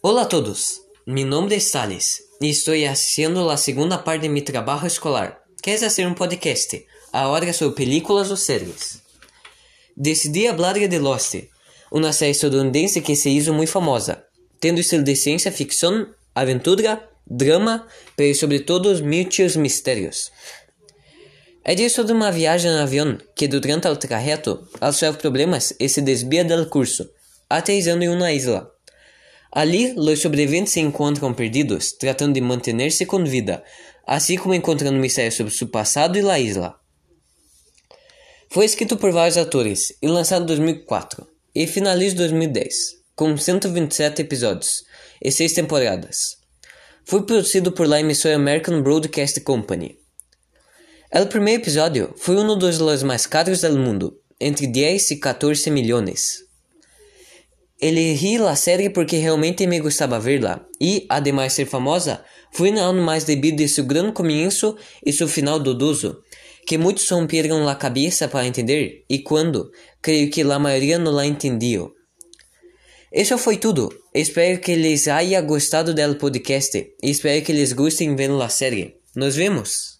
Hola a todos, mi nombre es Sales y estoy haciendo la segunda parte de mi trabajo escolar, que es hacer un podcast, ahora sobre películas o series. Decidí hablar de Lost, uma série estadunidense que se hizo muito famosa, tendo estilo de ciência ficção, aventura, drama, pero sobre todo os muitos mistérios. É de sobre uma viagem em avião que durante o trajeto sofre problemas e se desvia do curso, aterrissando em uma isla. Ali, os sobreviventes se encontram perdidos, tratando de manter-se com vida, assim como encontrando mistérios sobre seu passado e a isla. Foi escrito por vários atores e lançado em 2004 e finaliza em 2010, com 127 episódios e 6 temporadas. Foi produzido por la emissora American Broadcast Company. O primeiro episódio foi um dos mais caros do mundo, entre 10 e 14 milhões. Elegí a série porque realmente me gostava verla e, ademais de ser famosa, foi não mais devido a seu grande começo e seu final dudoso, que muitos romperam a cabeça para entender e quando, creio que a maioria não la entendiu. Isso foi tudo. Espero que les haya gostado do podcast e espero que les gostem vendo a série. Nos vemos!